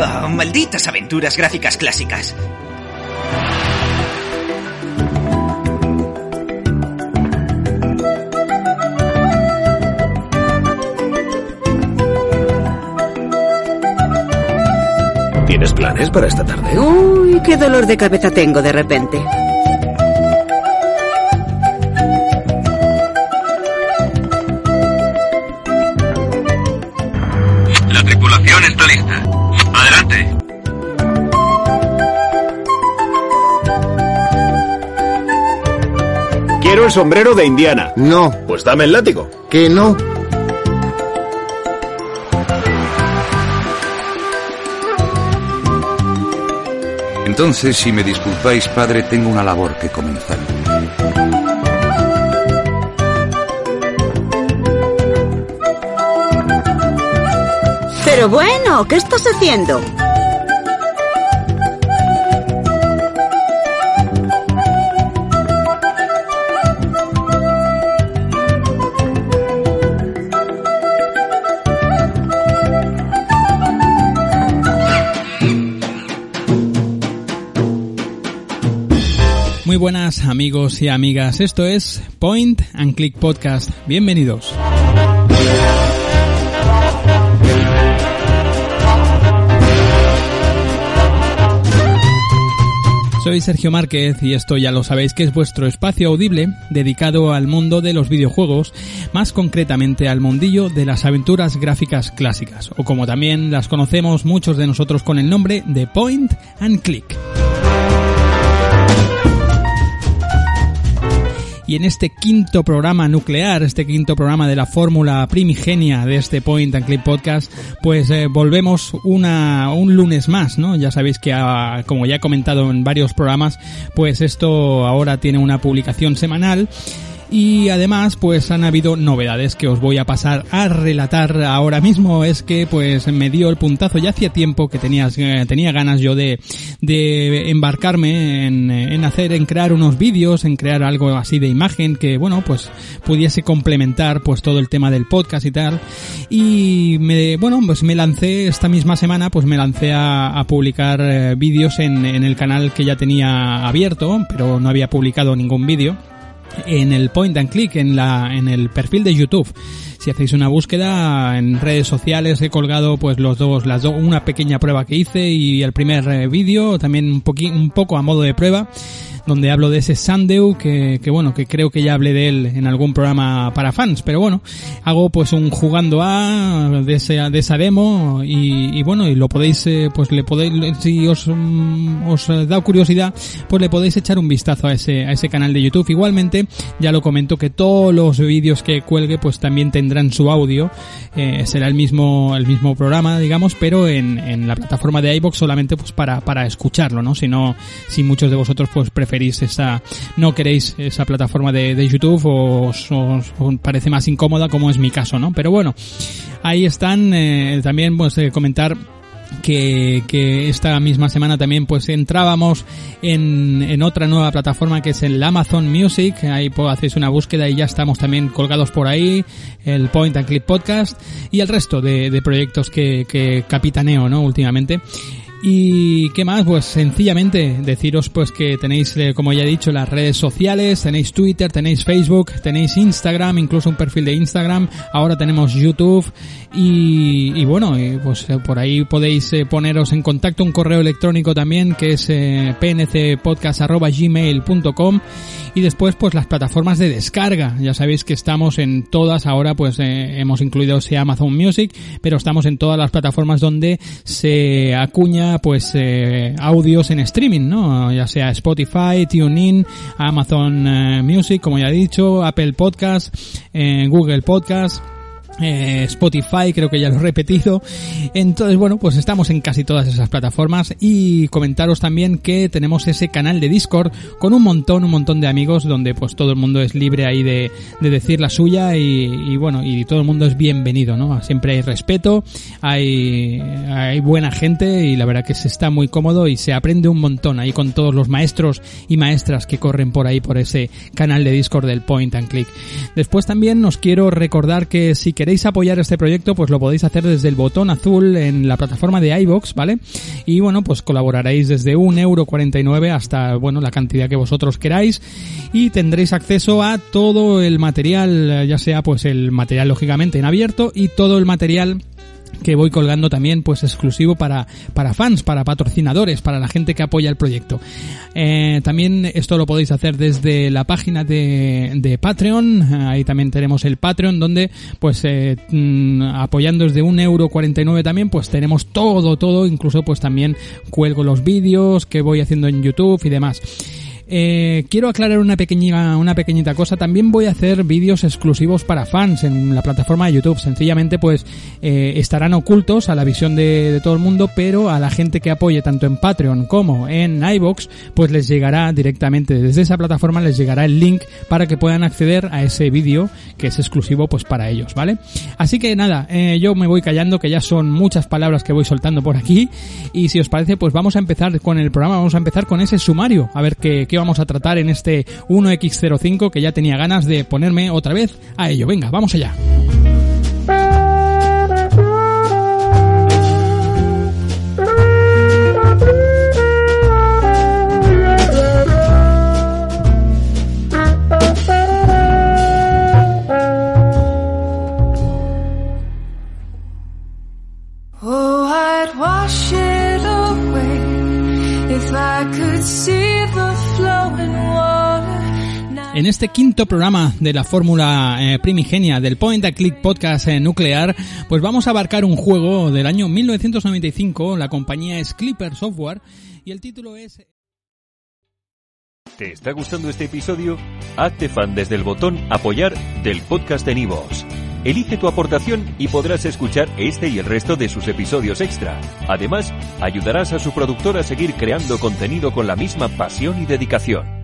Ah, malditas aventuras gráficas clásicas. ¿Tienes planes para esta tarde? Uy, qué dolor de cabeza tengo de repente. El sombrero de Indiana. No, Pues dame el látigo. que no. Entonces, si me disculpáis, padre, tengo una labor que comenzar. Pero bueno, ¿qué estás haciendo? Buenas amigos y amigas, esto es Point and Click Podcast. Bienvenidos. Soy Sergio Márquez y esto ya lo sabéis que es vuestro espacio audible dedicado al mundo de los videojuegos, más concretamente al mundillo de las aventuras gráficas clásicas, o como también las conocemos muchos de nosotros con el nombre de Point and Click. Y en este quinto programa nuclear, este quinto programa de la fórmula primigenia de este Point and Click Podcast, pues eh, volvemos una, un lunes más, ¿no? Ya sabéis que, ah, como ya he comentado en varios programas, pues esto ahora tiene una publicación semanal. Y además, pues han habido novedades que os voy a pasar a relatar ahora mismo. Es que, pues, me dio el puntazo. Ya hacía tiempo que tenías, eh, tenía ganas yo de, de embarcarme en, hacer, en crear unos vídeos, en crear algo así de imagen que, bueno, pues, pudiese complementar, pues, todo el tema del podcast y tal. Y me, bueno, pues me lancé esta misma semana, pues me lancé a, a publicar eh, vídeos en, en el canal que ya tenía abierto, pero no había publicado ningún vídeo en el point and click en la en el perfil de YouTube. Si hacéis una búsqueda en redes sociales he colgado pues los dos las dos una pequeña prueba que hice y el primer eh, vídeo también un poqui, un poco a modo de prueba donde hablo de ese Sandew que, que bueno que creo que ya hablé de él en algún programa para fans pero bueno hago pues un jugando a de, ese, de esa demo y, y bueno y lo podéis eh, pues le podéis si os mm, os da curiosidad pues le podéis echar un vistazo a ese a ese canal de YouTube. Igualmente ya lo comento que todos los vídeos que cuelgue pues también tendrán su audio. Eh, será el mismo el mismo programa digamos pero en, en la plataforma de iBox solamente pues para para escucharlo no si no si muchos de vosotros pues preferís no queréis esa plataforma de, de YouTube o os, parece más incómoda como es mi caso no pero bueno ahí están eh, también pues eh, comentar que, que esta misma semana también pues entrábamos en, en otra nueva plataforma que es el Amazon Music, ahí pues, hacéis una búsqueda y ya estamos también colgados por ahí, el Point and Click Podcast y el resto de, de proyectos que, que capitaneo ¿no? últimamente. Y qué más, pues sencillamente deciros pues que tenéis, eh, como ya he dicho, las redes sociales, tenéis Twitter, tenéis Facebook, tenéis Instagram, incluso un perfil de Instagram, ahora tenemos YouTube y, y bueno, pues eh, por ahí podéis eh, poneros en contacto un correo electrónico también que es pncpodcast.gmail.com y después pues las plataformas de descarga, ya sabéis que estamos en todas, ahora pues hemos incluido sea Amazon Music, pero estamos en todas las plataformas donde se acuña pues eh, audios en streaming, ¿no? Ya sea Spotify, TuneIn, Amazon eh, Music, como ya he dicho, Apple Podcast, eh, Google Podcast eh, Spotify, creo que ya lo he repetido. Entonces, bueno, pues estamos en casi todas esas plataformas y comentaros también que tenemos ese canal de Discord con un montón, un montón de amigos donde pues todo el mundo es libre ahí de, de decir la suya y, bueno, y todo el mundo es bienvenido, ¿no? Siempre hay respeto, hay, hay buena gente y la verdad que se está muy cómodo y se aprende un montón ahí con todos los maestros y maestras que corren por ahí por ese canal de Discord del Point and Click. Después también os quiero recordar que si queréis queréis apoyar este proyecto, pues lo podéis hacer desde el botón azul en la plataforma de iBox, ¿vale? Y bueno, pues colaboraréis desde un euro hasta, bueno, la cantidad que vosotros queráis y tendréis acceso a todo el material, ya sea pues el material lógicamente en abierto y todo el material que voy colgando también pues exclusivo para, para fans, para patrocinadores, para la gente que apoya el proyecto. Eh, también esto lo podéis hacer desde la página de, de Patreon, ahí también tenemos el Patreon donde pues eh, mm, apoyando desde un euro 49 también pues tenemos todo, todo, incluso pues también cuelgo los vídeos que voy haciendo en YouTube y demás. Eh, quiero aclarar una pequeñita, una pequeñita cosa. También voy a hacer vídeos exclusivos para fans en la plataforma de YouTube. Sencillamente, pues, eh, estarán ocultos a la visión de, todo el mundo, pero a la gente que apoye tanto en Patreon como en iBox, pues les llegará directamente desde esa plataforma, les llegará el link para que puedan acceder a ese vídeo que es exclusivo, pues, para ellos, ¿vale? Así que nada, eh, yo me voy callando, que ya son muchas palabras que voy soltando por aquí. Y si os parece, pues vamos a empezar con el programa, vamos a empezar con ese sumario, a ver qué, qué vamos a tratar en este 1X05 que ya tenía ganas de ponerme otra vez a ello. Venga, vamos allá. En este quinto programa de la fórmula eh, primigenia del Point and Click Podcast eh, nuclear, pues vamos a abarcar un juego del año 1995, la compañía es Clipper Software, y el título es... ¿Te está gustando este episodio? Hazte fan desde el botón apoyar del podcast de Nivos. Elige tu aportación y podrás escuchar este y el resto de sus episodios extra. Además, ayudarás a su productor a seguir creando contenido con la misma pasión y dedicación.